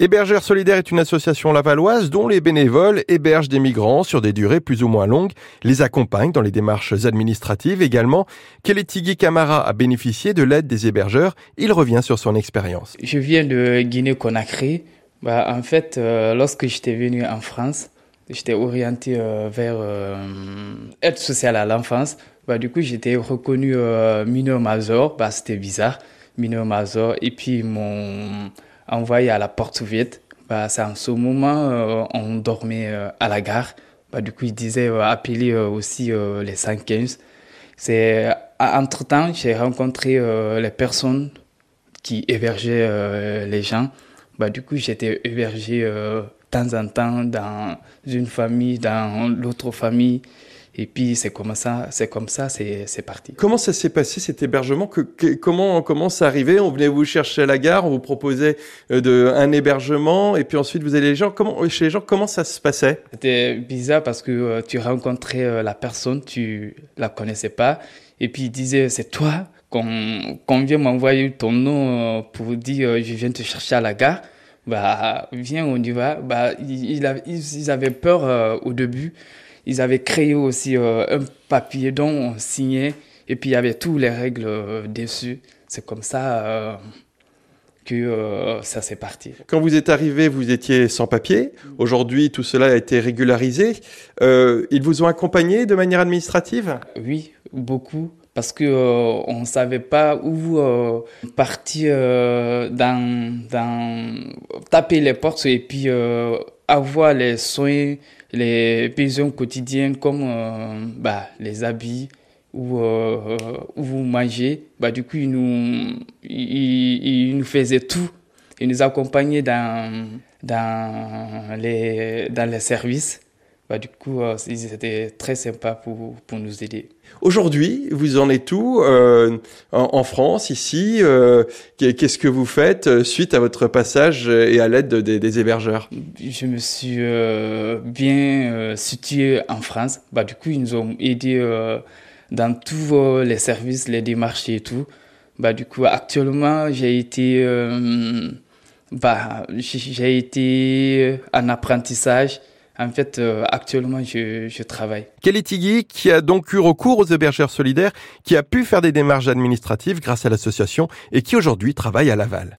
Hébergeurs solidaires est une association lavalloise dont les bénévoles hébergent des migrants sur des durées plus ou moins longues, les accompagnent dans les démarches administratives également. Keletigui Camara a bénéficié de l'aide des hébergeurs. Il revient sur son expérience. Je viens de Guinée-Conakry. Bah, en fait, euh, lorsque j'étais venu en France, j'étais orienté euh, vers euh, aide sociale à l'enfance. Bah, du coup, j'étais reconnu mineur major. Bah, c'était bizarre, mineur major. Et puis, mon envoyé à la porte ouverte. Bah, c'est en ce moment, euh, on dormait euh, à la gare. Bah, du coup, il disait euh, appeler aussi les 115. C'est entre-temps, j'ai rencontré les personnes qui hébergeaient les gens. Bah, du coup, j'étais hébergé de temps en temps dans une famille, dans l'autre famille. Et puis c'est comme ça, c'est comme ça, c'est parti. Comment ça s'est passé cet hébergement? Que, Comment comment ça arrivait? On venait vous chercher à la gare, on vous proposait euh, de, un hébergement, et puis ensuite vous allez les gens. Comment chez les gens comment ça se passait? C'était bizarre parce que euh, tu rencontrais euh, la personne, tu la connaissais pas, et puis il disait c'est toi qu'on vient m'envoyer ton nom pour dire je viens te chercher à la gare. Bah viens on y va. Bah ils, ils avaient peur au début ils avaient créé aussi euh, un papier dont on signait et puis il y avait toutes les règles euh, dessus. C'est comme ça euh, que ça s'est parti. Quand vous êtes arrivé, vous étiez sans papier. Aujourd'hui, tout cela a été régularisé. ils vous ont accompagné de manière administrative? Oui, beaucoup parce que on ne savait pas où partir dans, dans taper les portes et puis avoir les soins les besoins quotidiens comme euh, bah, les habits ou euh, où vous mangez, bah, du coup, ils nous, ils, nous faisaient tout. Ils nous accompagnaient dans, dans, les, dans les services. Bah, du coup, euh, c'était très sympa pour, pour nous aider. Aujourd'hui, vous en êtes où euh, en, France, ici euh, Qu'est-ce que vous faites euh, suite à votre passage et à l'aide des, hébergeurs? Je me suis bien situé en France. Bah, du coup, ils nous ont aidés dans tous les services, les démarches et tout. Bah, du coup, actuellement, j'ai été, bah, j'ai été en apprentissage. En fait, euh, actuellement, je, je travaille. Kelly Tigui, qui a donc eu recours aux hébergeurs solidaires, qui a pu faire des démarches administratives grâce à l'association et qui aujourd'hui travaille à Laval.